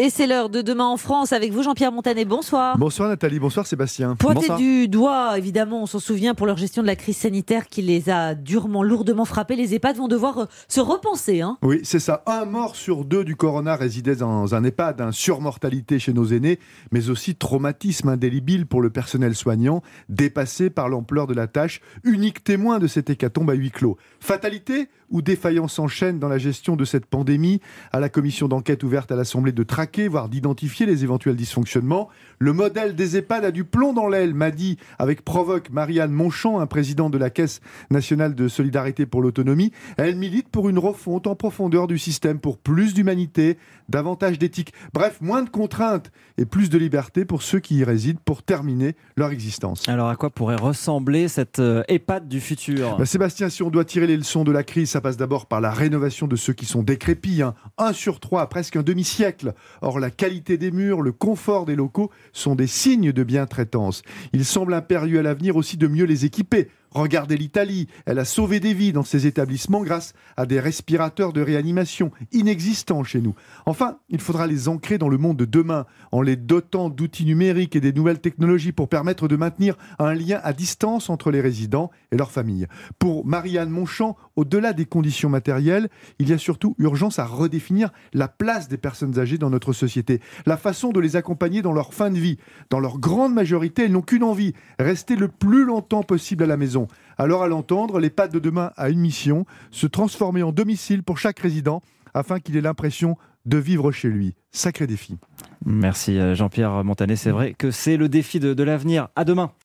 Et c'est l'heure de demain en France avec vous, Jean-Pierre Montanet. Bonsoir. Bonsoir Nathalie, bonsoir Sébastien. Pointé Bonsoir. du doigt, évidemment, on s'en souvient pour leur gestion de la crise sanitaire qui les a durement, lourdement frappés. Les EHPAD vont devoir euh, se repenser. Hein. Oui, c'est ça. Un mort sur deux du corona résidait dans un EHPAD, un surmortalité chez nos aînés, mais aussi traumatisme indélébile pour le personnel soignant, dépassé par l'ampleur de la tâche, unique témoin de cette hécatombe à huis clos. Fatalité ou défaillance en chaîne dans la gestion de cette pandémie? À la commission d'enquête ouverte à l'Assemblée de traquer, voire d'identifier les éventuels dysfonctionnements. Le modèle des EHPAD a du plomb dans l'aile, m'a dit avec provoque Marianne Monchamp, un président de la Caisse nationale de solidarité pour l'autonomie. Elle milite pour une refonte en profondeur du système, pour plus d'humanité, davantage d'éthique, bref, moins de contraintes et plus de liberté pour ceux qui y résident pour terminer leur existence. Alors à quoi pourrait ressembler cette euh, EHPAD du futur? Bah, Sébastien, si on doit tirer les leçons de la crise, ça passe d'abord par la rénovation de ceux qui sont décrépits, hein. un sur trois presque un demi-siècle. Or, la qualité des murs, le confort des locaux sont des signes de bien-traitance. Il semble impérieux à l'avenir aussi de mieux les équiper. Regardez l'Italie, elle a sauvé des vies dans ses établissements grâce à des respirateurs de réanimation inexistants chez nous. Enfin, il faudra les ancrer dans le monde de demain en les dotant d'outils numériques et des nouvelles technologies pour permettre de maintenir un lien à distance entre les résidents et leurs familles. Pour Marianne Monchamp, au-delà des conditions matérielles, il y a surtout urgence à redéfinir la place des personnes âgées dans notre société, la façon de les accompagner dans leur fin de vie. Dans leur grande majorité, elles n'ont qu'une envie, rester le plus longtemps possible à la maison. Alors à l'entendre, les pattes de demain a une mission, se transformer en domicile pour chaque résident afin qu'il ait l'impression de vivre chez lui. Sacré défi. Merci euh, Jean-Pierre Montanet, c'est vrai que c'est le défi de, de l'avenir. À demain.